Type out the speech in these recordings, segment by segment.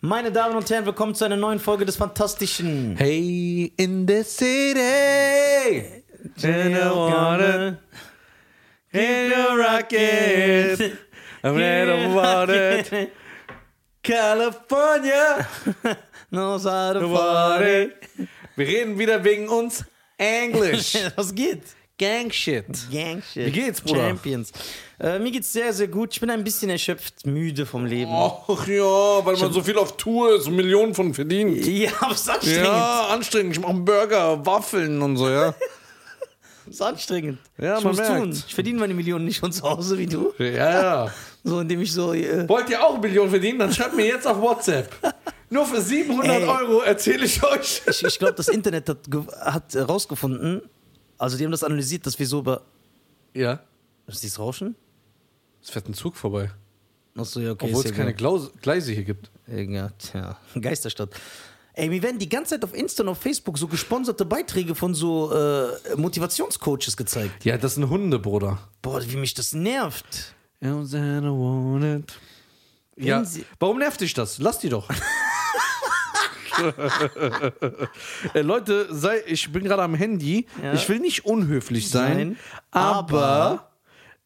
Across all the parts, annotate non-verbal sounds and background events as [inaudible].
Meine Damen und Herren, willkommen zu einer neuen Folge des Fantastischen. Hey, in the city, in the water, in [laughs] the rocket, I'm ready to water, California, No side of water. Wir reden wieder wegen uns Englisch. [laughs] Was geht? Gang shit. Gang shit. Wie geht's, Bruder? Champions. Äh, mir geht's sehr, sehr gut. Ich bin ein bisschen erschöpft, müde vom Leben. Ach ja, weil man so viel auf Tour ist und Millionen von verdient. Ja, aber es ist anstrengend. Ja, anstrengend. Ich mache Burger, Waffeln und so, ja. Es [laughs] ist anstrengend. Ja, ich man muss merkt. tun. Ich verdiene meine Millionen nicht von zu Hause wie du. Ja, ja. [laughs] So, indem ich so. Äh, Wollt ihr auch eine Million verdienen? Dann schreibt mir jetzt auf WhatsApp. [laughs] Nur für 700 Ey. Euro erzähle ich euch. ich ich glaube, das Internet hat, hat herausgefunden, also die haben das analysiert, dass wir so über. Ja. Ist dieses Rauschen? Es fährt ein Zug vorbei. Achso, ja, okay. Obwohl es keine. Glaus Gleise hier gibt. Ja, tja, [laughs] Geisterstadt. Ey, mir werden die ganze Zeit auf Insta und auf Facebook so gesponserte Beiträge von so äh, Motivationscoaches gezeigt. Ja, das sind Hunde, Bruder. Boah, wie mich das nervt. Ja, Sie- warum nervt dich das? Lass die doch. [laughs] [laughs] äh, Leute, sei, ich bin gerade am Handy. Ja. Ich will nicht unhöflich sein, Nein, aber,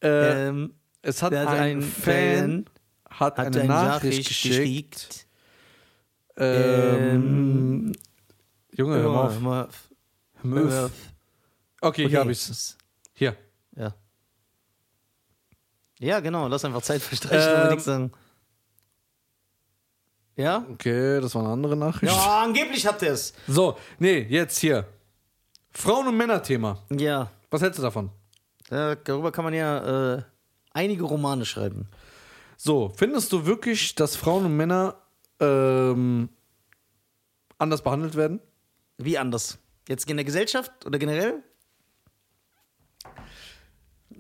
äh, Ähm, es hat ein, ein Fan, hat, hat eine eine Nachricht, geschickt. Ähm, Junge, hör mal auf. mal auf. Hör mal auf. Okay, hier hab ich's. ich's. Hier. Ja. Ja, genau, lass einfach Zeit verstreichen Ähm, und nichts sagen. Ja? Okay, das war eine andere Nachricht. Ja, angeblich hat er es. So, nee, jetzt hier. Frauen- und Männer-Thema. Ja. Was hältst du davon? Da- Darüber kann man ja äh, einige Romane schreiben. So, findest du wirklich, dass Frauen und Männer ähm, anders behandelt werden? Wie anders? Jetzt in der Gesellschaft oder generell?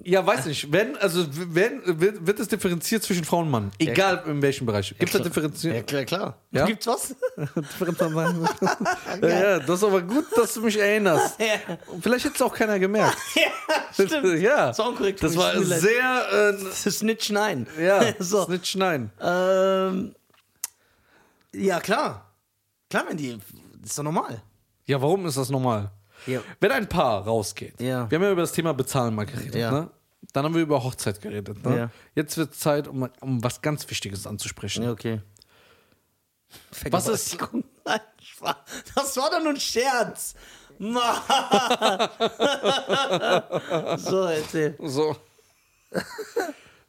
Ja, weiß nicht. Werden, also werden, wird, wird es differenziert zwischen Frau und Mann? Egal in welchem Bereich. Gibt es da klar. Differenziert? klar, klar. Ja? Gibt's was? [laughs] [laughs] ja, ja, das ist aber gut, dass du mich erinnerst. [laughs] ja. Vielleicht hätte es auch keiner gemerkt. ja, stimmt. ja. Das war unkorrekt. Das war sehr. Äh, nicht nein. ja, so. nicht schneiden. Ähm, ja, klar. Klar, wenn die. Das ist doch normal. Ja, warum ist das normal? Ja. Wenn ein Paar rausgeht, Ja. wir haben ja über das Thema Bezahlen mal geredet, Ja. ne? Dann haben wir über Hochzeit geredet. Ne? Jetzt wird es Zeit, um, um was ganz Wichtiges anzusprechen. Okay. Was ist-? [laughs] Nein. Das war doch nur ein Scherz. Mann. [laughs] so, erzähl. So.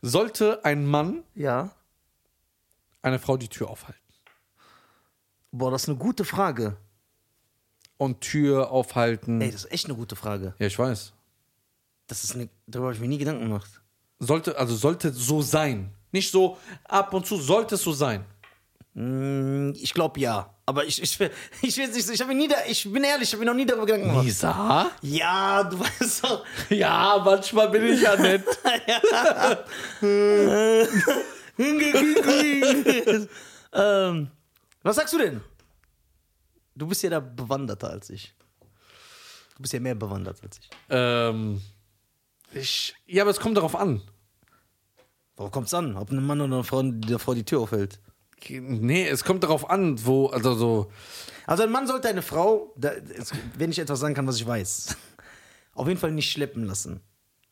Sollte ein Mann Ja. einer Frau die Tür aufhalten? Boah, das ist eine gute Frage. Und Tür aufhalten. Ey, das ist echt eine gute Frage. Ja, ich weiß. Das ist eine, darüber habe ich mir nie Gedanken gemacht. Sollte, also sollte so sein. Nicht so ab und zu, sollte es so sein. Mm, Ich glaube ja. Aber ich, ich, [laughs] ich, weiß nicht, ich, mir nie da, ich bin ehrlich, ich habe mir noch nie darüber Gedanken gemacht. Lisa? Ja, du weißt doch. [laughs] Ja, manchmal bin ich ja nett. [laughs] ähm, was sagst du denn? Du bist ja da bewanderter als ich. Du bist ja mehr bewandert als ich. ähm, ich. Ja, aber es kommt darauf an. Worauf kommt es an? Ob ein Mann oder eine Frau der Frau die Tür aufhält? Nee, es kommt darauf an, wo, also so. Also ein Mann sollte eine Frau, da, es- wenn ich etwas sagen kann, was ich weiß, [laughs] auf jeden Fall nicht schleppen lassen.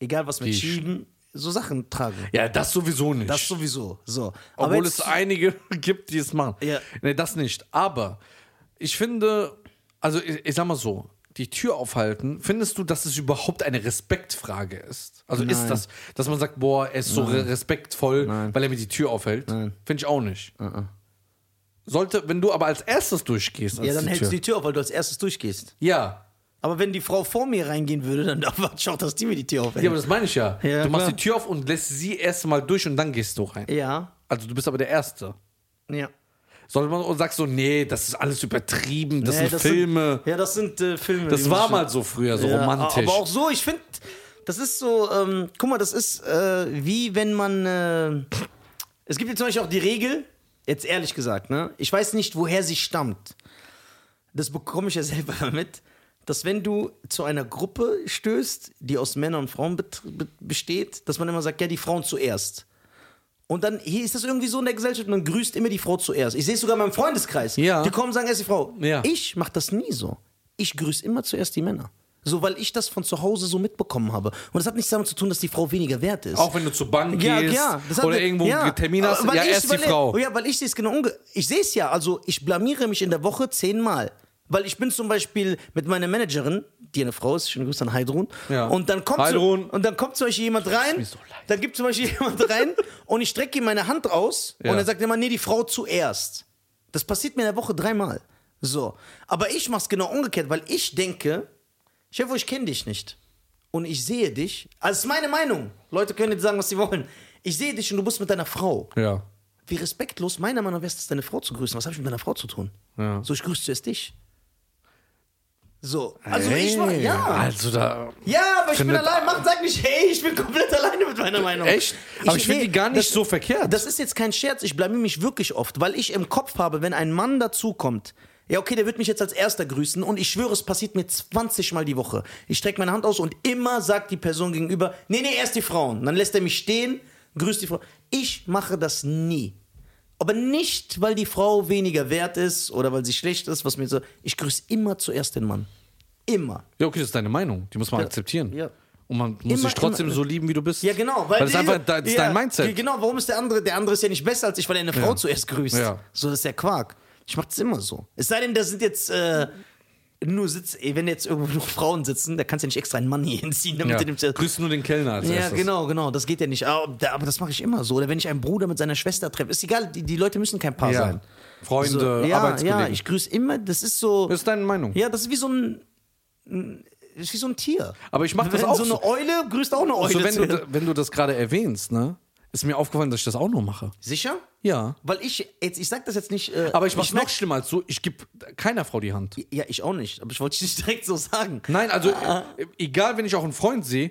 Egal was mit Die sch- Schieben, so Sachen tragen. Ja, das sowieso nicht. Das sowieso. So. Obwohl jetzt- es einige [laughs] gibt, die es machen. Ja. Nee, das nicht. Aber ich finde, also ich, ich sag mal so, die Tür aufhalten, findest du, dass es überhaupt eine Respektfrage ist? Also ist Nein. das, dass man sagt, boah, er ist so re- respektvoll, Nein. weil er mir die Tür aufhält? Nein. Finde ich auch nicht. Uh-uh. Sollte, wenn du aber als erstes durchgehst, als Ja, dann hältst du die Tür auf, weil du als erstes durchgehst. Ja. Aber wenn die Frau vor mir reingehen würde, dann [laughs] warte ich auch, dass die mir die Tür aufhält. Ja, aber das meine ich ja. Ja, du machst klar. die Tür auf und lässt sie erst mal durch und dann gehst du rein. ja. Also du bist aber der Erste. Ja. Sollte man und sagst so, nee, das ist alles übertrieben, das Nee, sind Filme. Sind, ja, das sind äh, Filme. das war mal so früher, so Ja, romantisch. Aber auch so, ich finde, das ist so, ähm, guck mal, das ist äh, wie wenn man. Äh, es gibt jetzt zum Beispiel auch die Regel, jetzt ehrlich gesagt, ne? Ich weiß nicht, woher sie stammt. Das bekomme ich ja [laughs] selber mit, dass wenn du zu einer Gruppe stößt, die aus Männern und Frauen besteht, dass man immer sagt, ja, die Frauen zuerst. Und dann hier ist das irgendwie so in der Gesellschaft, man grüßt immer die Frau zuerst. Ich sehe es sogar in meinem Freundeskreis. Ja. Die kommen und sagen erst die Frau. Ja. Ich mache das nie so. Ich grüße immer zuerst die Männer. So, weil ich das von zu Hause so mitbekommen habe. Und das hat nichts damit zu tun, dass die Frau weniger wert ist. Auch wenn du zur Bank Ja, gehst ja. Das hat oder mit- irgendwo ja. einen Termin hast, ja, ich- erst die Frau. Ja, weil ich sehe es genau umge Ich sehe es ja. Also, ich blamiere mich in der Woche zehnmal. Weil ich bin zum Beispiel mit meiner Managerin, die eine Frau ist, schönen Gruß an Heidrun. Ja. Und dann kommt Heidrun. So, und dann kommt zum Beispiel jemand rein. so dann gibt zum Beispiel [laughs] jemand rein und ich strecke ihm meine Hand aus Ja. und er sagt immer, nee, die Frau zuerst. Das passiert mir in der Woche dreimal. So. Aber ich mach's genau umgekehrt, weil ich denke, Chef, ich kenne dich nicht. Und ich sehe dich. Also, das ist meine Meinung. Leute können jetzt sagen, was sie wollen. Ich sehe dich und du bist mit deiner Frau. Ja. Wie respektlos, meiner Meinung nach, wäre es, deine Frau zu grüßen. Was habe ich mit deiner Frau zu tun? Ja. So, ich grüße zuerst dich. So, also hey, ich mach, ja. Also da. Ja, aber ich bin allein. Mach, sag nicht, hey, ich bin komplett [laughs] alleine mit meiner Meinung. Echt? Aber ich finde nee, die gar nicht das- so verkehrt. Das ist jetzt kein Scherz, ich blamier mich wirklich oft, weil ich im Kopf habe, wenn ein Mann dazukommt, ja, okay, der wird mich jetzt als erster grüßen und ich schwöre, es passiert mir 20 Mal die Woche. Ich strecke meine Hand aus und immer sagt die Person gegenüber, nee, nee, erst die Frauen. Dann lässt er mich stehen, grüßt die Frau. Ich mache das nie. Aber nicht, weil die Frau weniger wert ist oder weil sie schlecht ist, was mir so. Ich grüße immer zuerst den Mann. Immer. Ja, okay, das ist deine Meinung. Die muss man akzeptieren. ja. Und man muss Immer, dich trotzdem immer. so lieben, wie du bist. Ja, genau. Weil, das ist die- einfach das ist ja, dein Mindset. Genau, warum ist der andere? Der andere ist ja nicht besser als ich, weil er eine Frau Ja. zuerst grüßt. Ja. So, das ist ja Quark. Ich mach das immer so. Es sei denn, da sind jetzt äh, nur Sitz, ey, wenn jetzt irgendwo [laughs] nur Frauen sitzen, da kannst du ja nicht extra einen Mann hier hinziehen, damit Ja. du dem Grüßt nur den Kellner als ja, erstes. genau, genau, das geht ja nicht. Aber, da- aber das mache ich immer so. Oder wenn ich einen Bruder mit seiner Schwester treffe, ist egal, die, die Leute müssen kein Paar Ja. sein. Freunde, So, ja, Arbeitskollegen. ja, ich grüße immer, das ist so. das ist deine Meinung. Ja, das ist wie so ein. Das ist wie so ein Tier. Aber ich mach das auch so eine. Eule grüßt auch eine Eule. So, wenn, du, wenn du das gerade erwähnst, ne, ist mir aufgefallen, dass ich das auch noch mache. Sicher? Ja. Weil ich, jetzt, ich sag das jetzt nicht. Äh, Aber ich mach's merk- noch schlimmer als so, ich gebe keiner Frau die Hand. Ja, ich auch nicht. Aber ich wollte es nicht [laughs] direkt so sagen. Nein, also äh, egal, wenn ich auch einen Freund sehe,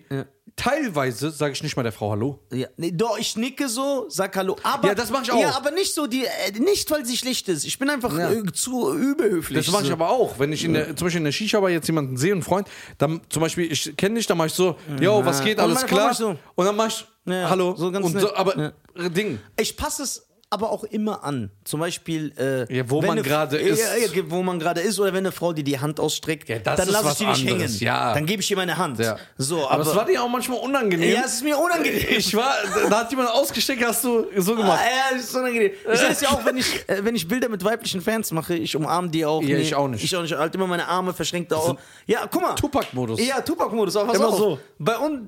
teilweise sage ich nicht mal der Frau Hallo. Ja, nee, doch, ich nicke so, sag Hallo. Aber, Ja, das mach ich auch. Ja, aber nicht so, die, äh, nicht weil sie schlecht ist. Ich bin einfach Ja. äh, zu überhöflich. Das mache ich so. aber auch. Wenn ich in der, zum Beispiel in der Shisha-Bar jetzt jemanden sehe, einen Freund, dann zum Beispiel, ich kenne dich, dann mache ich so, yo, was geht, alles klar? so. Und dann mache ich, Ja, hallo. so ganz und nett. so, aber Ding. Ich passe es aber auch immer an. Zum Beispiel, äh, Ja, wo man gerade ja, ist. Ja, wo man gerade ist. Oder wenn eine Frau dir die Hand ausstreckt, Ja, dann lasse ich die nicht anderes, hängen. ja. Dann gebe ich ihr meine Hand. Ja. So, Aber aber, es war dir auch manchmal unangenehm. ja, es ist mir unangenehm. Ich war, da hat jemand ausgesteckt, hast du so Ah, gemacht. ja, das ist unangenehm. Ich sehe es ja auch, wenn ich, äh, wenn ich Bilder mit weiblichen Fans mache, ich umarme die auch. Ja, ich auch nicht. Ich auch nicht. Halt immer meine Arme verschränkt auch. Ja, guck mal. Tupac-Modus. Ja, Tupac-Modus. Immer auf. so. Bei uns,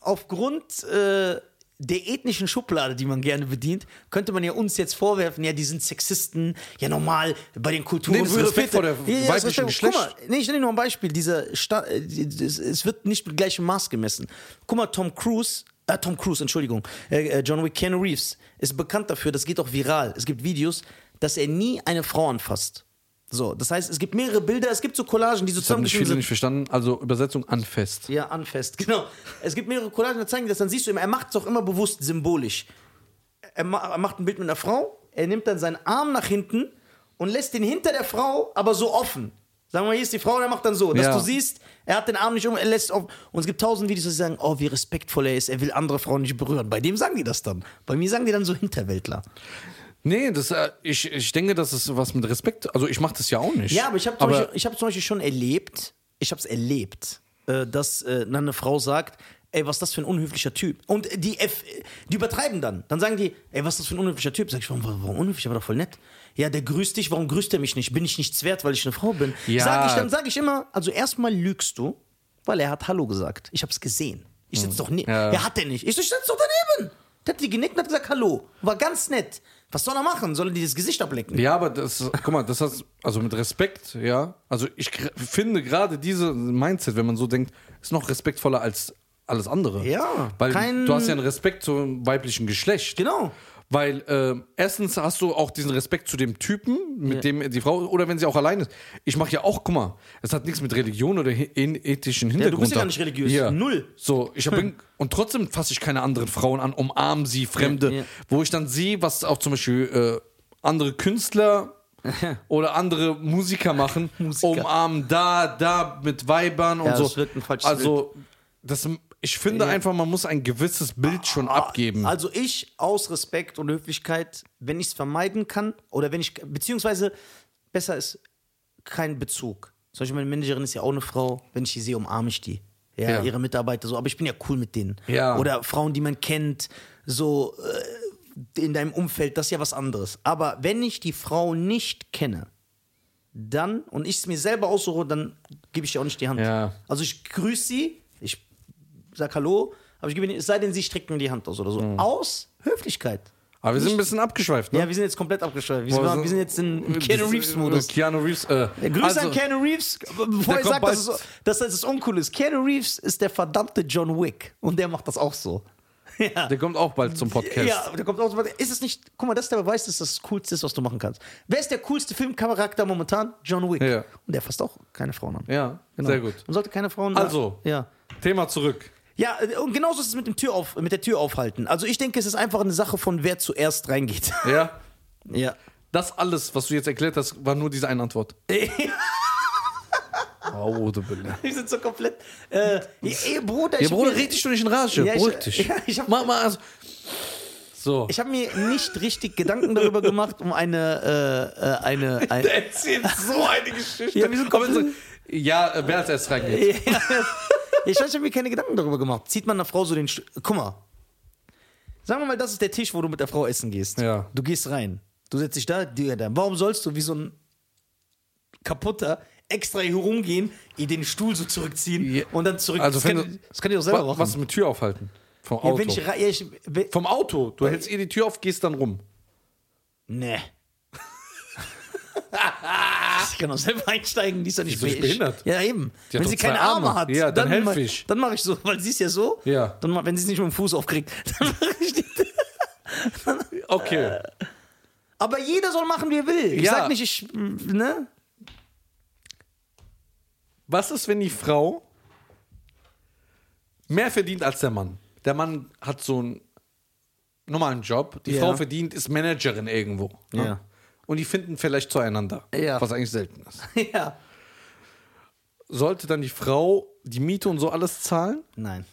aufgrund äh, der ethnischen Schublade, die man gerne bedient, könnte man ja uns jetzt vorwerfen, ja, die sind Sexisten, ja normal bei den Kulturen. Nee, das ist Respekt vor der Ja, weiblichen Respekt. Guck Geschlecht. mal, nee, ich nenne nur ein Beispiel. Dieser Sta äh, es wird nicht mit gleichem Maß gemessen. Guck mal, Tom Cruise, äh, Tom Cruise, Entschuldigung, äh, äh, John Wick, Keanu Reeves ist bekannt dafür, das geht auch viral. Es gibt Videos, dass er nie eine Frau anfasst. So, das heißt, es gibt mehrere Bilder, es gibt so Collagen, die so zusammengeschnitten viele sind. nicht verstanden. Also Übersetzung anfest. Ja, anfest, [laughs] genau. Es gibt mehrere Collagen, da zeigen die das, dann siehst du immer, er macht es auch immer bewusst symbolisch. Er, ma er macht ein Bild mit einer Frau, er nimmt dann seinen Arm nach hinten und lässt den hinter der Frau aber so offen. Sagen wir mal, hier ist die Frau und er macht dann so, dass Ja. du siehst, er hat den Arm nicht um, er lässt auf. Und es gibt tausend Videos, die sagen, oh, wie respektvoll er ist, er will andere Frauen nicht berühren. Bei dem sagen die das dann. Bei mir sagen die dann so Hinterwäldler. Nee, das, äh, ich, ich denke, das ist was mit Respekt. Also ich mache das ja auch nicht. Ja, aber ich habe zum, Aber- Beispiel- ich hab zum Beispiel schon erlebt, ich habe es erlebt, äh, dass äh, eine Frau sagt, ey, was ist das für ein unhöflicher Typ? Und die, F, die übertreiben dann. Dann sagen die, ey, was ist das für ein unhöflicher Typ? Sag ich, warum, warum unhöflich? Aber doch voll nett. Ja, der grüßt dich, warum grüßt er mich nicht? Bin ich nichts wert, weil ich eine Frau bin? Ja. Sag ich, dann sage ich immer, also erstmal lügst du, weil er hat Hallo gesagt. Ich habe es gesehen. Ich sitze doch nie. Ja. Ja, hat er nicht. Ich so, ich sitze doch daneben. Der hat die genickt und hat gesagt Hallo. War ganz nett. Was soll er machen? Soll er dir das Gesicht ablecken? Ja, aber das, guck mal, das hat, also mit Respekt, ja. Also ich finde gerade diese Mindset, wenn man so denkt, ist noch respektvoller als alles andere. Ja, Weil kein- du hast ja einen Respekt zum weiblichen Geschlecht. Genau. Weil äh, erstens hast du auch diesen Respekt zu dem Typen, mit dem die Frau, oder wenn sie auch allein ist. Ich mache ja auch, guck mal, es hat nichts mit Religion oder in- ethischen Hintergrund. bist ja gar nicht religiös. Ja. Null. So, ich bin, [laughs] und trotzdem fasse ich keine anderen Frauen an, umarme sie, Fremde, Ja, ja. wo ich dann sehe, was auch zum Beispiel äh, andere Künstler [laughs] oder andere Musiker machen, Musiker. umarmen da, da mit Weibern und Ja, so. das wird ein falsches also, das ich finde einfach, man muss ein gewisses Bild schon abgeben. Also ich aus Respekt und Höflichkeit, wenn ich es vermeiden kann oder wenn ich, beziehungsweise besser ist kein Bezug. Zum Beispiel meine Managerin ist ja auch eine Frau, wenn ich die sehe, umarme ich die. Ja, Ja. ihre Mitarbeiter so, aber ich bin ja cool mit denen. Ja. Oder Frauen, die man kennt, so äh, in deinem Umfeld, das ist ja was anderes. Aber wenn ich die Frau nicht kenne, dann und ich es mir selber aussuche, dann gebe ich ihr auch nicht die Hand. Ja. Also ich grüße sie, sag Hallo, aber ich gebe ihnen, es sei denn, sie streckt mir die Hand aus oder so. Aus Höflichkeit. Aber wir sind ein bisschen abgeschweift, ne? Ja, wir sind jetzt komplett abgeschweift. Wir, Boah, sind, wir sind jetzt in, Keanu Reeves-Modus. Keanu Reeves, äh, Grüße also, an Keanu Reeves. Bevor ich sage, dass, es- dass das uncool ist. Keanu Reeves ist der verdammte John Wick. Und der macht das auch so. [laughs] Ja. Der kommt auch bald zum Podcast. Ja, der kommt auch so. Ist es nicht, guck mal, das ist der Beweis, dass das das Coolste ist, was du machen kannst. Wer ist der coolste Filmcharakter momentan? John Wick. Ja. Und der fasst auch keine Frauen an. Ja, Genau. sehr gut. Und sollte keine Frauen. Also. Ja. Thema zurück. Ja, und genauso ist es mit, dem Tür auf, mit der Tür aufhalten. Also ich denke, es ist einfach eine Sache von wer zuerst reingeht. Ja. Ja. Das alles, was du jetzt erklärt hast, war nur diese eine Antwort. [laughs] Oh, du Bille. Wir sind so komplett. Äh, ey, Bruder, Ja, ich Bruder, red dich doch nicht in Rage. Ja, ich- Beruhig dich. ja, [laughs] ich hab- Mach mal. Also. So. Ich habe mir nicht richtig Gedanken darüber gemacht, um eine, äh, äh, eine, [laughs] ein, Der erzählt so eine Geschichte. Ja, Aber komplett- so, ja, äh, wer als erstes reingeht. weiß, ich habe mir keine Gedanken darüber gemacht. Zieht man einer Frau so den, Stu- guck mal, sagen wir mal, das ist der Tisch, wo du mit der Frau essen gehst. Ja. Du gehst rein, du setzt dich da, die da. Warum sollst du wie so ein kaputter extra hier rumgehen, ihr den Stuhl so zurückziehen Ja. und dann zurück? Also das, kann, du- das kann ich auch selber Wa- machen. Was mit Tür aufhalten? Vom ja, Auto. wenn ich, ja, ich Vom Auto. Du hältst ihr die Tür auf, gehst dann rum. Nee. [laughs] ich kann auch selber einsteigen, die ist doch nicht ist behindert. Ja, eben. Wenn sie keine Arme, Arme. hat, Ja, dann helf ma- ich. Dann mache ich so, weil sie ist ja so. Ja. Dann, wenn sie es nicht mit dem Fuß aufkriegt, [laughs] dann mache ich die. Okay. Aber jeder soll machen, wie er will. Ich Ja. sag nicht, ich. Ne? Was ist, wenn die Frau mehr verdient als der Mann? Der Mann hat so einen normalen Job. Die Ja. Frau verdient, ist Managerin irgendwo. ne? Ja. Und die finden vielleicht zueinander. Ja. Was eigentlich selten ist. [laughs] ja. Sollte dann die Frau die Miete und so alles zahlen? Nein.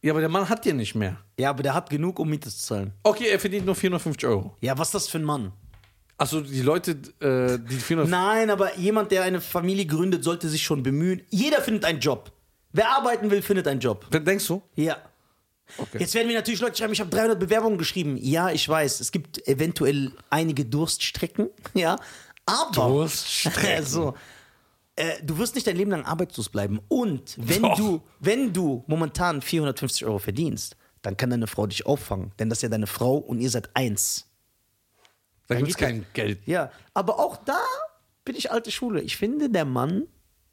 Ja, aber der Mann hat ja nicht mehr. Ja, aber der hat genug, um Miete zu zahlen. Okay, er verdient nur 450 Euro. Ja, was ist das für ein Mann? Achso, die Leute, äh, die 450 Nein, aber jemand, der eine Familie gründet, sollte sich schon bemühen. Jeder findet einen Job. Wer arbeiten will, findet einen Job. Denkst du? Ja. Okay. Jetzt werden mir natürlich Leute schreiben, ich habe 300 Bewerbungen geschrieben. Ja, ich weiß, es gibt eventuell einige Durststrecken, [laughs] ja, aber Durststrecken. [laughs] so, äh, du wirst nicht dein Leben lang arbeitslos bleiben. Und wenn Doch. du, wenn du momentan 450 Euro verdienst, dann kann deine Frau dich auffangen, denn das ist ja deine Frau und ihr seid eins. Da gibt es kein Geld. Ja, aber auch da bin ich alte Schule. Ich finde, der Mann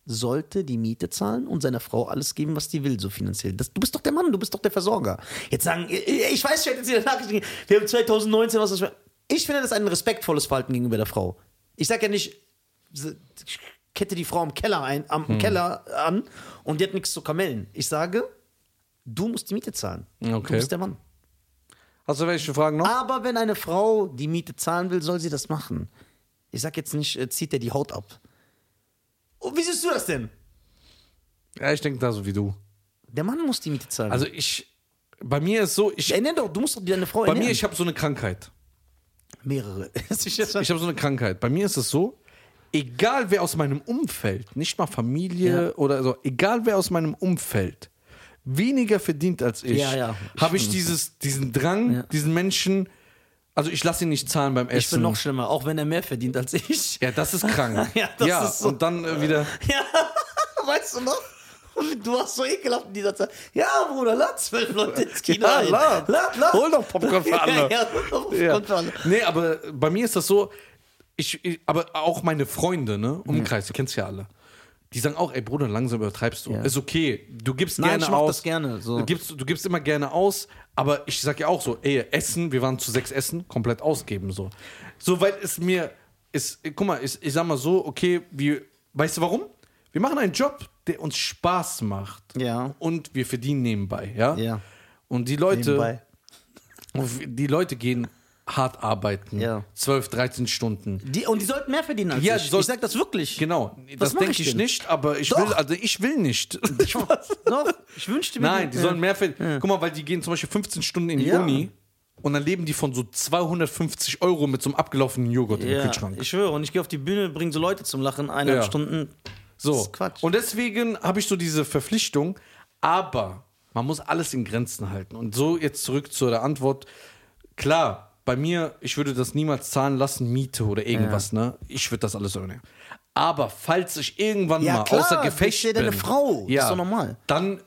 sollte die Miete zahlen und seiner Frau alles geben, was die will, so finanziell. Das, du bist doch der Mann, du bist doch der Versorger. Jetzt sagen, ich ich weiß, ich werde jetzt wieder Nachrichten, wir haben 2019, was das für. Ich finde das ein respektvolles Verhalten gegenüber der Frau. Ich sage ja nicht, ich kette die Frau im Keller ein, am Hm. Keller an und die hat nichts zu kamellen. Ich sage, du musst die Miete zahlen. Du Okay. bist der Mann. Hast du welche Fragen noch? Aber wenn eine Frau die Miete zahlen will, soll sie das machen. Ich sag jetzt nicht, äh, zieht er die Haut ab. Wie siehst du das denn? Ja, ich denke da so wie du. Der Mann muss die Miete zahlen. Also ich, bei mir ist so, ich, ernähr doch, du musst doch deine Frau bei ernähren. mir, ich habe so eine Krankheit. Mehrere. [laughs] Ich habe so eine Krankheit. Bei mir ist es so, egal wer aus meinem Umfeld, nicht mal Familie Ja. oder so, egal wer aus meinem Umfeld weniger verdient als ich, Ja, ja. habe ich dieses, diesen Drang, diesen Menschen, also ich lasse ihn nicht zahlen beim Essen. ich bin noch schlimmer, auch wenn er mehr verdient als ich. ja, das ist krank. [laughs] Ja, das ist so. und dann äh, wieder, Ja, [laughs] weißt du noch? Du warst so ekelhaft in dieser Zeit. Ja, Bruder, lad zwölf Leute ins Kino Ja, ein. lad. lad, lad. Hol doch Popcorn für [laughs] alle. Ja, ja, hol doch Popcorn für alle. Nee, aber bei mir ist das so, ich, ich aber auch meine Freunde, ne, Umkreis, die kennst ja alle. Die sagen auch, ey Bruder, langsam übertreibst du. Ja. Ist okay, du gibst Nein, gerne ich mach aus. das gerne, so. Du, gibst, du gibst immer gerne aus, aber ich sag ja auch so, ey, Essen, wir waren zu sechs Essen, komplett ausgeben so. So weit ist mir, ist, guck mal, ich, ich sag mal so, okay, wir, weißt du warum? Wir machen einen Job, der uns Spaß macht. Ja. Und wir verdienen nebenbei, ja? Ja. Und die Leute, Nebenbei. die Leute gehen hart arbeiten. Ja. 12, 13 Stunden. Die, und die sollten mehr verdienen als Ja, ich. soll- ich sag das wirklich. Genau, Was das denke ich ich nicht, aber ich Doch. will, also ich will nicht. [laughs] Doch, ich wünschte mir. Nein, die ja. sollen mehr verdienen. Guck mal, weil die gehen zum Beispiel 15 Stunden in die Ja. Uni und dann leben die von so 250 Euro mit so einem abgelaufenen Joghurt im Ja, Kühlschrank. ich schwöre. Und ich gehe auf die Bühne, bringe so Leute zum Lachen, eineinhalb Ja. Stunden. So. Das ist Quatsch. Und deswegen habe ich so diese Verpflichtung, aber man muss alles in Grenzen halten. Und so jetzt zurück zu der Antwort. Klar, bei mir, ich würde das niemals zahlen lassen, Miete oder irgendwas, ne? Ich würde das alles übernehmen. Aber falls ich irgendwann Ja, mal klar, außer das Gefecht ja bin, deine Frau. Das ja, ist doch normal. Dann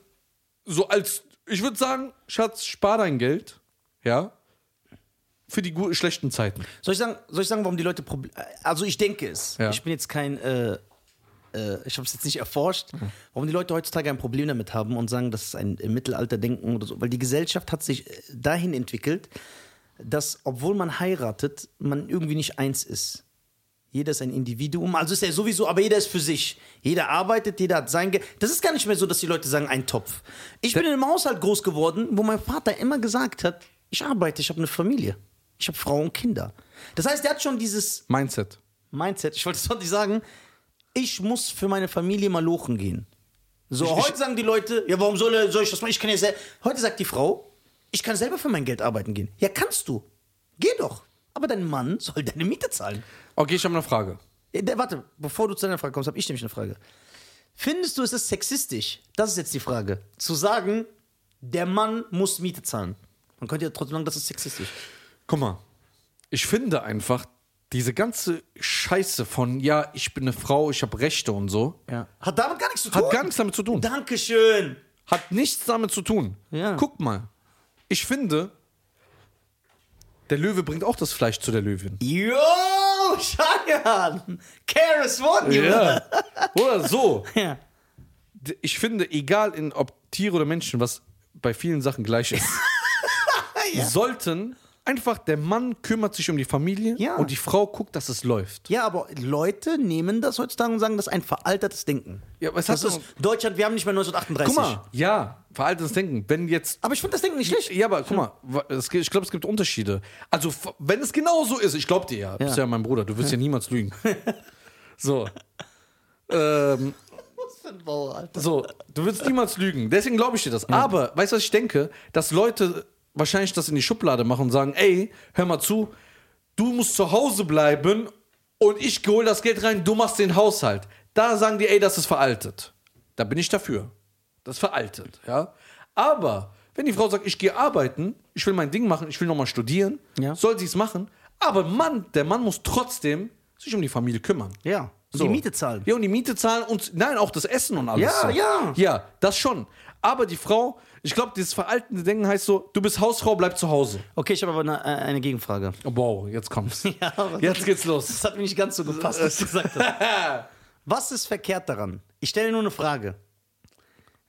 so als, ich würde sagen, Schatz, spar dein Geld, ja, für die guten, schlechten Zeiten. Soll ich sagen, soll ich sagen warum die Leute Probleme. Also, ich denke es. Ja. Ich bin jetzt kein. Äh, äh, ich habe es jetzt nicht erforscht, warum die Leute heutzutage ein Problem damit haben und sagen, das ist ein Mittelalterdenken oder so. Weil die Gesellschaft hat sich äh, dahin entwickelt, dass, obwohl man heiratet, man irgendwie nicht eins ist. Jeder ist ein Individuum, also ist er sowieso, aber jeder ist für sich. Jeder arbeitet, jeder hat sein Geld. Das ist gar nicht mehr so, dass die Leute sagen, ein Topf. Ich bin in einem Haushalt groß geworden, wo mein Vater immer gesagt hat, ich arbeite, ich habe eine Familie. Ich habe Frau und Kinder. Das heißt, er hat schon dieses Mindset. Mindset, ich wollte es doch nicht sagen, ich muss für meine Familie mal lochen gehen. So, Ich- heute sagen die Leute, ja, warum soll, soll ich das machen? Ich kann ja selber. Heute sagt die Frau, ich kann selber für mein Geld arbeiten gehen. Ja, kannst du. Geh doch. Aber dein Mann soll deine Miete zahlen. Okay, ich habe eine Frage. Ja, der- Warte, bevor du zu deiner Frage kommst, habe ich nämlich eine Frage. Findest du, es ist sexistisch? Das ist jetzt die Frage. Zu sagen, der Mann muss Miete zahlen. Man könnte ja trotzdem sagen, das ist sexistisch. Guck mal, ich finde einfach diese ganze Scheiße von, ja, ich bin eine Frau, ich habe Rechte und so, Ja. Hat damit gar nichts zu tun. hat gar nichts damit zu tun. Dankeschön. Hat nichts damit zu tun. Ja. Guck mal, ich finde, der Löwe bringt auch das Fleisch zu der Löwin. Yo, Cheyenne! Karis One, Junge! Oder so. [laughs] Ja. Ich finde, egal in, ob Tiere oder Menschen, was bei vielen Sachen gleich ist, [laughs] sollten einfach der Mann kümmert sich um die Familie Ja. und die Frau guckt, dass es läuft. ja, aber Leute nehmen das heutzutage und sagen, das ist ein veraltertes Denken. Ja, aber es Das hat ist Deutschland, wir haben nicht mehr 1938. Guck mal, ja, veraltetes Denken. Wenn jetzt Aber ich finde das Denken nicht schlecht. Ja, aber guck mal, es ich glaube, es gibt Unterschiede. Also, wenn es genau so ist, ich glaube dir ja, du bist ja mein Bruder, du wirst ja niemals lügen. [laughs] So. Ähm, Bauer, so, du wirst niemals lügen. Deswegen glaube ich dir das. Aber, weißt du, was ich denke? Dass Leute wahrscheinlich das in die Schublade machen und sagen: Ey, hör mal zu, du musst zu Hause bleiben und ich hol das Geld rein, du machst den Haushalt. Da sagen die: Ey, das ist veraltet. Da bin ich dafür. Das ist veraltet, ja. Aber, wenn die Frau sagt: Ich gehe arbeiten, ich will mein Ding machen, ich will nochmal studieren, Ja. soll sie es machen. Aber Mann, der Mann muss trotzdem sich um die Familie kümmern. Ja. Und So. die Miete zahlen. Ja, und die Miete zahlen und nein, auch das Essen und alles. Ja, so. ja. Ja, das schon. Aber die Frau, ich glaube, dieses veraltende Denken heißt so, du bist Hausfrau, bleib zu Hause. Okay, ich habe aber eine, äh, eine Gegenfrage. Oh, wow, jetzt kommt's. [laughs] Ja, jetzt geht's los. Das hat mir nicht ganz so gepasst, was du gesagt hast. [laughs] Was ist verkehrt daran? Ich stelle nur eine Frage.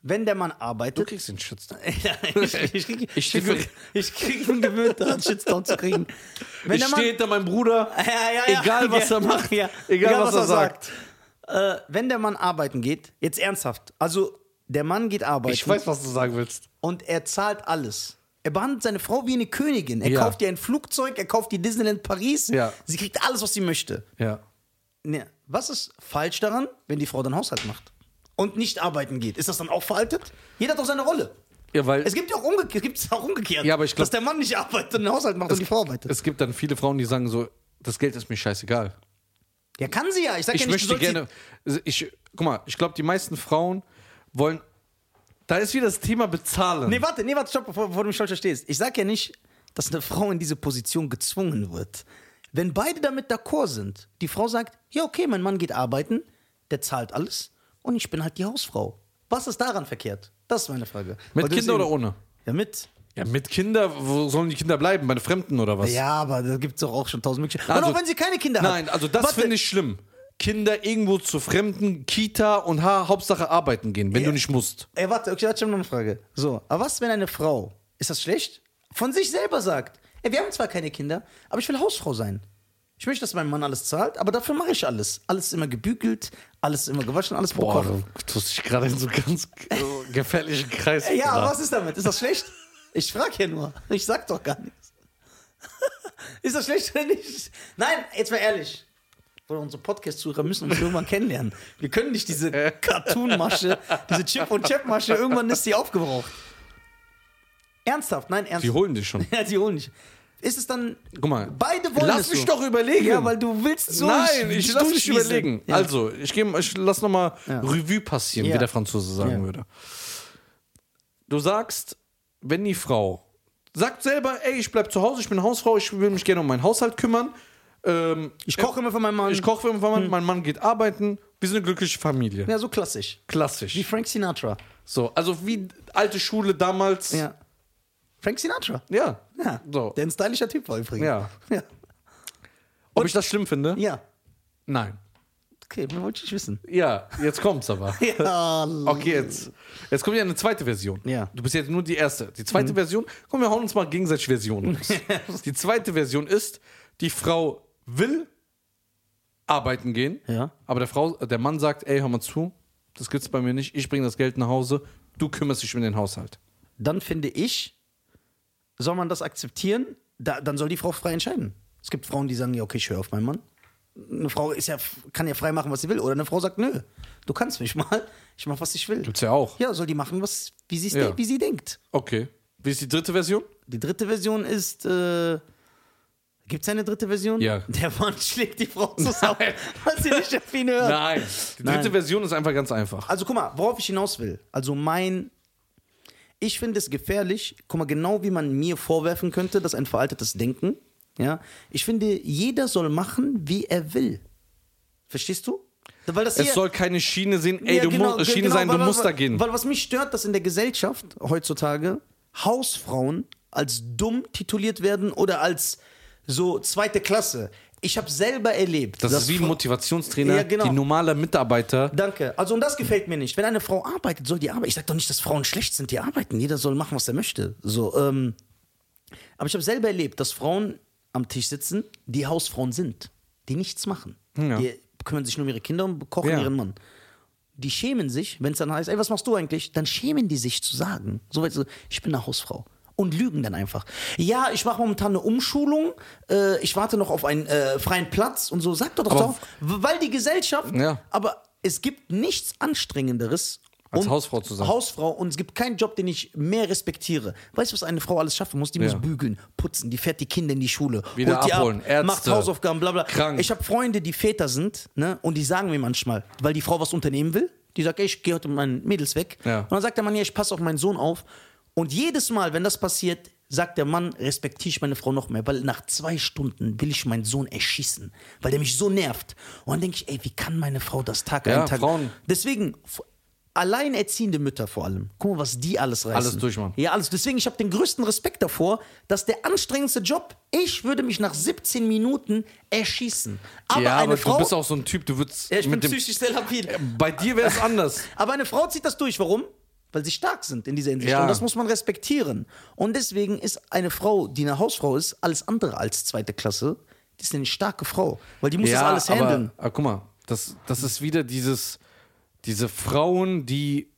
Wenn der Mann Du arbeitet. kriegst den Shitstorm. [laughs] Ja, ich, ich, krieg, ich, Ich krieg, ich krieg bin gewöhnt daran, Shitstorm zu kriegen. Wenn Ich stehe hinter meinem Bruder, ja, ja, ja. egal was er macht, ja. egal, was, er sagt. Äh, wenn der Mann arbeiten geht, jetzt ernsthaft, also der Mann geht arbeiten Ich weiß, was du sagen willst. und er zahlt alles. Er behandelt seine Frau wie eine Königin. Er Ja. kauft ihr ein Flugzeug, er kauft die Disneyland Paris. Ja. Sie kriegt alles, was sie möchte. Ja. Ne, was ist falsch daran, wenn die Frau dann Haushalt macht und nicht arbeiten geht? Ist das dann auch veraltet? Jeder hat doch seine Rolle. Ja, weil Es gibt ja auch umgekehrt, gibt's auch umgekehrt Ja, aber ich glaub- dass der Mann nicht arbeitet und den Haushalt macht und die Frau arbeitet. es gibt dann viele Frauen, die sagen so, das Geld ist mir scheißegal. Ja, kann sie ja. Ich sag Ich ja nicht, möchte gerne. Ich, guck mal, ich glaube, die meisten Frauen wollen. Da ist wieder das Thema bezahlen. Nee, warte, nee, warte, stopp, bevor, bevor du mich falsch verstehst. Ich sag ja nicht, dass eine Frau in diese Position gezwungen wird. Wenn beide damit d'accord sind, die Frau sagt, ja, okay, mein Mann geht arbeiten, der zahlt alles und ich bin halt die Hausfrau. Was ist daran verkehrt? Das ist meine Frage. Mit du Kinder es oder ohne? Ja, mit. Ja, mit Kinder, wo sollen die Kinder bleiben? Bei den Fremden oder was? Ja, aber da gibt es doch auch schon tausend Möglichkeiten. Also- und auch wenn sie keine Kinder hat. Nein, also das finde ich schlimm. Kinder irgendwo zu Fremden, Kita und ha, Hauptsache arbeiten gehen, wenn Ja. du nicht musst. Ey, warte, okay, warte, ich hab noch eine Frage. So, aber was, wenn eine Frau, ist das schlecht? Von sich selber sagt, ey, wir haben zwar keine Kinder, aber ich will Hausfrau sein. Ich möchte, dass mein Mann alles zahlt, aber dafür mache ich alles. Alles ist immer gebügelt, alles ist immer gewaschen, alles Boah, bekocht. du tust dich gerade in so ganz äh, gefährlichen Kreis. Ja, aber was ist damit? Ist das schlecht? Ich frage ja nur. Ich sag doch gar nichts. [laughs] Ist das schlecht oder nicht? Nein, jetzt mal ehrlich. Oder unsere Podcast-Zuhörer müssen uns irgendwann kennenlernen. Wir können nicht diese Cartoon-Masche, diese Chip- und Chap-Masche, irgendwann ist die aufgebraucht. Ernsthaft, nein, Die ernsthaft. holen dich schon. [laughs] Ja, die holen nicht. Ist es dann. Guck mal. Beide wollen Lass es mich so. doch überlegen. Ja, weil du willst so. Nein, ich lass mich überlegen. Ja. Also, ich, geh, ich lass nochmal Ja. Revue passieren, Ja. wie der Franzose sagen würde. Du sagst, wenn die Frau sagt selber, ey, ich bleib zu Hause, ich bin Hausfrau, ich will mich gerne um meinen Haushalt kümmern. Ähm, Ich koche immer für meinen Mann. ich koche für meinen Mann, mein Mann geht arbeiten. Wir sind eine glückliche Familie. ja, so klassisch. Klassisch. Wie Frank Sinatra. So, also wie alte Schule damals. Ja. Frank Sinatra. Ja. Ja. So. Der ein stylischer Typ war übrigens. Ja. [laughs] Ja. Ob ich das schlimm finde? ja. Nein. Okay, mehr wollte ich wissen. Ja, jetzt kommt's aber. [laughs] Ja. Okay, jetzt, jetzt kommt ja eine zweite Version. Ja. Mhm. Du bist jetzt nur die erste. Die zweite Version, komm, wir hauen uns mal gegenseitig Versionen [laughs] die zweite Version ist, die Frau will arbeiten gehen, Ja. aber der, Frau, der Mann sagt, ey, hör mal zu, das gibt's bei mir nicht, ich bringe das Geld nach Hause, du kümmerst dich um den Haushalt. Dann finde ich, soll man das akzeptieren, da, dann soll die Frau frei entscheiden. Es gibt Frauen, die sagen, ja, okay, ich höre auf meinen Mann. Eine Frau ist ja, kann ja frei machen, was sie will. Oder eine Frau sagt, nö, du kannst mich mal, ich mach, was ich will. Gibt's ja auch. Ja, soll die machen, was, wie, Ja. de- wie sie denkt. Okay. Wie ist die dritte Version? Die dritte Version ist, äh, gibt es eine dritte Version? Ja. Der Mann schlägt die Frau zusammen, weil sie nicht auf ihn hört. Nein. Die dritte Nein. Version ist einfach ganz einfach. Also guck mal, worauf ich hinaus will. Also mein, ich finde es gefährlich, guck mal, genau wie man mir vorwerfen könnte, dass ein veraltetes Denken, ja, ich finde, jeder soll machen, wie er will. Verstehst du? Weil das Es soll keine Schiene sehen, ey, Ja, du genau, mu Schiene genau, sein, du weil- musst weil, da gehen. Weil was mich stört, dass in der Gesellschaft heutzutage Hausfrauen als dumm tituliert werden oder als so zweite Klasse. Ich habe selber erlebt. Das ist wie ein Motivationstrainer, Ja, genau. die normale Mitarbeiter. Danke. Also und das gefällt mir nicht. Wenn eine Frau arbeitet, soll die arbeiten. Ich sage doch nicht, dass Frauen schlecht sind, die arbeiten. Jeder soll machen, was er möchte. So, ähm, aber ich habe selber erlebt, dass Frauen am Tisch sitzen, die Hausfrauen sind, die nichts machen. Ja. Die kümmern sich nur um ihre Kinder und kochen Ja. ihren Mann. Die schämen sich, wenn es dann heißt, ey, was machst du eigentlich? Dann schämen die sich zu sagen. So, ich bin eine Hausfrau. Und lügen dann einfach. Ja, ich mache momentan eine Umschulung, äh, ich warte noch auf einen äh, freien Platz und so. Sag doch doch, Aber- doch weil die Gesellschaft, Ja. aber es gibt nichts Anstrengenderes Als und- Hausfrau zu sein. Hausfrau und es gibt keinen Job, den ich mehr respektiere. Weißt du, was eine Frau alles schaffen muss? Die Ja. muss bügeln, putzen, die fährt die Kinder in die Schule, Wieder holt die abholen, ab, Ärzte, macht Hausaufgaben, bla bla. krank. Ich habe Freunde, die Väter sind, ne, und die sagen mir manchmal, weil die Frau was unternehmen will, die sagt, ey, ich gehe heute mit meinen Mädels weg. Ja. Und dann sagt der Mann, ja, ich passe auf meinen Sohn auf. Und jedes Mal, wenn das passiert, sagt der Mann, respektiere ich meine Frau noch mehr, weil nach zwei Stunden will ich meinen Sohn erschießen, weil der mich so nervt. Und dann denke ich, ey, wie kann meine Frau das Tag Ja, ein Tag... Frauen- Deswegen, alleinerziehende Mütter vor allem, guck mal, was die alles reißen. Alles durchmachen. Ja, alles. Deswegen, ich habe den größten Respekt davor, dass der anstrengendste Job, ich würde mich nach 17 Minuten erschießen. Aber ja, eine aber Frau... du bist auch so ein Typ, du würdest ja, ich bin psychisch sehr labil. Bei dir wäre es anders. Aber eine Frau zieht das durch. Warum? Weil sie stark sind in dieser Hinsicht. Ja. Und das muss man respektieren. Und deswegen ist eine Frau, die eine Hausfrau ist, alles andere als zweite Klasse. Die ist eine starke Frau. Weil die muss das alles aber, handeln. aber guck mal, das, das ist wieder dieses, diese Frauen, die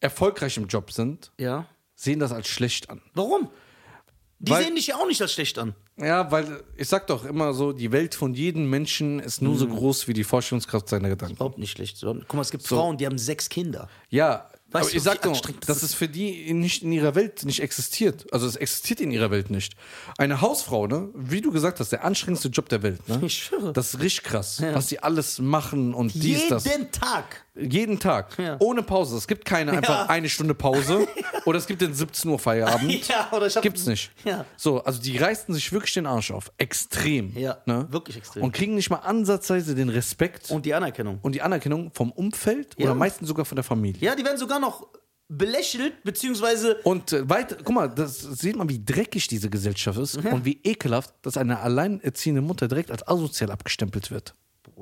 erfolgreich im Job sind, Ja. sehen das als schlecht an. Warum? Die Weil- sehen dich ja auch nicht als schlecht an. Ja, weil ich sag doch immer so, die Welt von jedem Menschen ist nur Mhm. so groß wie die Vorstellungskraft seiner Gedanken. Überhaupt nicht schlecht. So, Guck mal, es gibt Frauen, die haben sechs Kinder. Ja, Weißt aber du, ich sag doch, dass es für die nicht in ihrer Welt nicht existiert. Also es existiert in ihrer Welt nicht. Eine Hausfrau, ne, wie du gesagt hast, der anstrengendste Job der Welt, ne? Ich schwöre. Das ist richtig krass, was sie alles machen und dies, das. Jeden Tag. Jeden Tag. Ja. Ohne Pause. Es gibt keine einfach Ja. eine Stunde Pause [laughs] oder es gibt den 17 Uhr Feierabend. [laughs] Ja, oder ich hab- Gibt's nicht. Ja. So, also die reißen sich wirklich den Arsch auf. Extrem. Ja, ne? wirklich extrem. Und kriegen nicht mal ansatzweise den Respekt und, Und die Anerkennung. die Anerkennung vom Umfeld Ja. oder meistens sogar von der Familie. Ja, die werden sogar noch belächelt, beziehungsweise Und äh, weit, guck mal, das sieht man, wie dreckig diese Gesellschaft ist und wie ekelhaft, dass eine alleinerziehende Mutter direkt als asozial abgestempelt wird.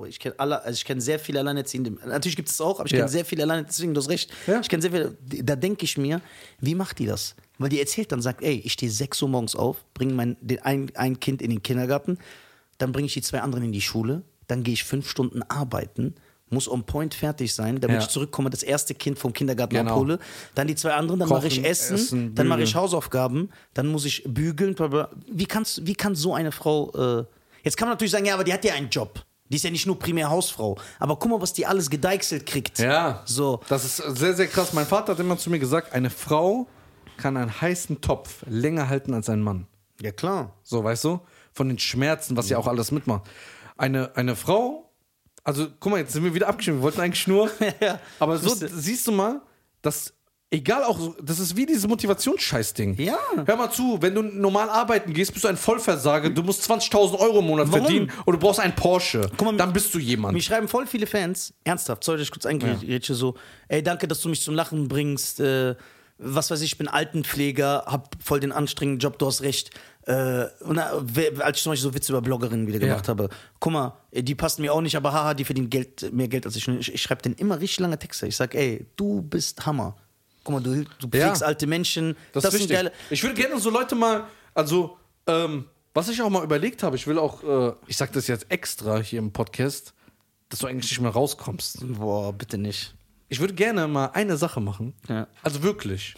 Ich kenne alle, also ich kenne sehr viele Alleinerziehende. Natürlich gibt es auch, aber ich Ja. kenne sehr viele Alleinerziehende, deswegen du hast recht. Ja. Ich kenne sehr viele, da denke ich mir, wie macht die das? Weil die erzählt dann, sagt, ey, ich stehe 6 Uhr morgens auf, bringe mein, den, ein, ein Kind in den Kindergarten, dann bringe ich die zwei anderen in die Schule, dann gehe ich fünf Stunden arbeiten, muss on point fertig sein, damit Ja. ich zurückkomme, das erste Kind vom Kindergarten Genau. abhole. Dann die zwei anderen, dann mache ich Essen, Essen, dann mache ich. Hausaufgaben, dann muss ich bügeln. Bla bla. Wie, kannst, wie kann so eine Frau. Äh, jetzt kann man natürlich sagen, ja, aber die hat ja einen Job. Die ist ja nicht nur primär Hausfrau. Aber guck mal, was die alles gedeichselt kriegt. Ja. So. Das ist sehr, sehr krass. Mein Vater hat immer zu mir gesagt, eine Frau kann einen heißen Topf länger halten als ein Mann. Ja, klar. So, weißt du? Von den Schmerzen, was ja auch alles mitmacht. Eine, eine Frau, also guck mal, jetzt sind wir wieder abgestimmt. Wir wollten eigentlich nur. [laughs] Ja. Aber so siehst du mal, dass. Egal auch, das ist wie dieses Motivationsscheißding. Ja. Hör mal zu, wenn du normal arbeiten gehst, bist du ein Vollversager, du musst 20.000 Euro im Monat Warum? verdienen und du brauchst einen Porsche. mal, dann bist du jemand. Mir schreiben voll viele Fans, ernsthaft, sorry, dass ich kurz eingrätsche, so, ey, danke, dass du mich zum Lachen bringst, äh, was weiß ich, ich bin Altenpfleger, hab voll den anstrengenden Job, du hast recht. Äh, und we- als ich zum Beispiel so Witze über Bloggerinnen wieder gemacht habe, guck mal, ey, die passen mir auch nicht, aber haha, die verdienen Geld, mehr Geld als ich. Ich, ich schreibe denen immer richtig lange Texte. Ich sag, ey, du bist Hammer. Guck mal, du, du Ja. pflegst alte Menschen. Das, Das, ist wichtig. geile. Ich würde gerne so Leute mal, also, ähm, was ich auch mal überlegt habe, ich will auch, äh, ich sag das jetzt extra hier im Podcast, dass du eigentlich nicht mehr rauskommst. Boah, bitte nicht. Ich würde gerne mal eine Sache machen. Ja. Also wirklich.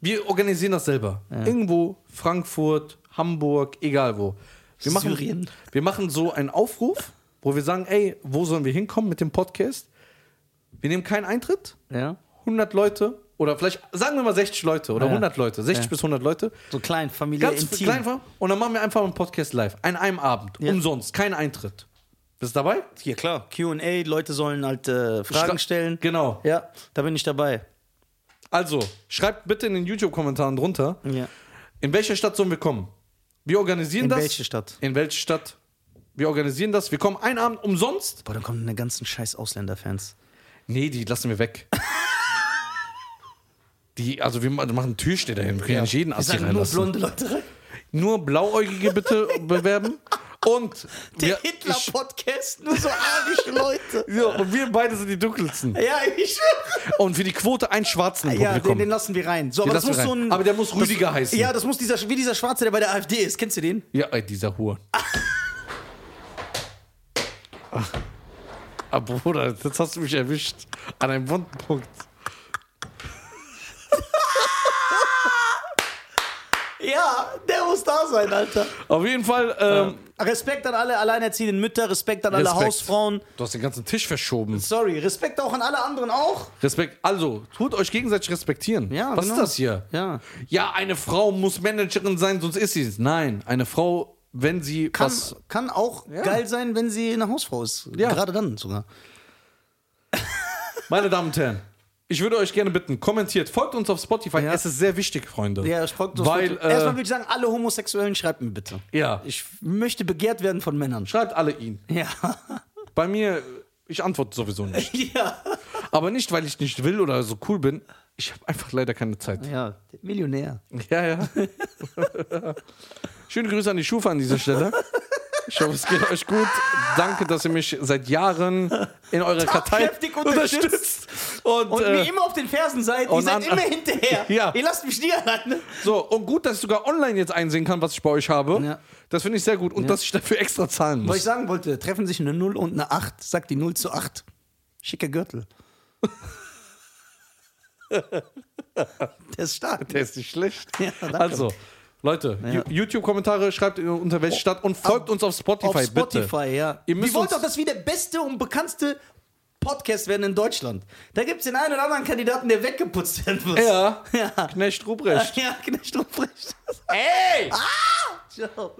Wir organisieren das selber. Irgendwo, Frankfurt, Hamburg, egal wo. Wir machen, Syrien. wir machen so einen Aufruf, wo wir sagen, ey, wo sollen wir hinkommen mit dem Podcast? Wir nehmen keinen Eintritt. Ja? 100 Leute oder vielleicht sagen wir mal 60 Leute oder Ja. 100 Leute, 60 Ja. bis 100 Leute. So klein, Familie, Ganz intim. klein einfach. Und dann machen wir einfach einen Podcast live. An einem Abend. Ja. Umsonst. Kein Eintritt. Bist du dabei? Ja, klar. QA, Leute sollen halt äh, Fragen Schra- stellen. Genau. Ja, da bin ich dabei. Also, schreibt bitte in den YouTube-Kommentaren drunter, Ja. in welche Stadt sollen wir kommen? Wir organisieren In das. welche Stadt? In welche Stadt? Wir organisieren das. Wir kommen einen Abend umsonst. Boah, dann kommen eine ganzen scheiß Ausländerfans. Nee, die lassen wir weg. [laughs] die, also wir ma- machen Türsteher dahin. Wir können ja, nicht jeden sagen nur blonde Leute rein. Nur Blauäugige bitte bewerben. Und [laughs] Der Hitler-Podcast, nur so arische Leute. [laughs] ja, und wir beide sind die dunkelsten. Ja, ich Und für die Quote einen schwarzen im Ja, den, den lassen wir rein. So, aber das muss wir so rein. ein. Aber der muss Rüdiger das, heißen. Ja, das muss dieser, wie dieser Schwarze, der bei der AfD ist. Kennst du den? Ja, ey, dieser Hure. Ach. [laughs] Ah, Bruder, jetzt hast du mich erwischt. An einem wunden Punkt. Ja, sein, Alter. Auf jeden Fall, ähm, Respekt an alle alleinerziehenden Mütter, Respekt an alle Respekt. Hausfrauen. du hast den ganzen Tisch verschoben. Sorry, Respekt auch an alle anderen auch. Respekt, also, tut euch gegenseitig respektieren. Ja, Was genau. ist das hier? Ja. Ja, eine Frau muss Managerin sein, sonst ist sie es. Nein, eine Frau, wenn sie Kann, was. kann auch Ja. geil sein, wenn sie eine Hausfrau ist. Ja. Gerade dann sogar. Meine Damen und Herren, ich würde euch gerne bitten, kommentiert, folgt uns auf Spotify. Ja. Es ist sehr wichtig, Freunde. Ja, ich folge Weil, Erstmal äh, würde ich sagen, alle Homosexuellen schreibt mir bitte. ja. Ich möchte begehrt werden von Männern. Schreibt alle ihn. Ja. Bei mir, ich antworte sowieso nicht. [laughs] ja. Aber nicht, weil ich nicht will oder so cool bin. Ich habe einfach leider keine Zeit. Ja, Millionär. Ja, ja. [laughs] Schöne Grüße an die Schufa an dieser Stelle. Ich hoffe, es geht euch gut. Danke, dass ihr mich seit Jahren in eurer Kartei Tatkräftig unterstützt. Und, Und äh, mir immer auf den Fersen seid, ihr seid immer hinterher. [laughs] Ja. Ihr lasst mich nie alleine. so, und gut, dass ich sogar online jetzt einsehen kann, was ich bei euch habe. Ja. Das finde ich sehr gut. Und dass ich dafür extra zahlen Was muss. ich sagen wollte, treffen sich eine 0 und eine 8, sagt die 0 zu 8. Schicker Gürtel. [laughs] Der ist stark. Der ist nicht schlecht. Ja, also, Leute, Ja. YouTube-Kommentare, schreibt unter welche Stadt und folgt uns auf Spotify, Auf Spotify, bitte. ja. Ihr müsst Wir wollten uns- doch, dass wir der beste und bekannteste Podcast werden in Deutschland. Da gibt es den einen oder anderen Kandidaten, der weggeputzt werden muss. Ja, Ja. Knecht Ruprecht. [laughs] Ja, Knecht Ruprecht. Ey! Ciao.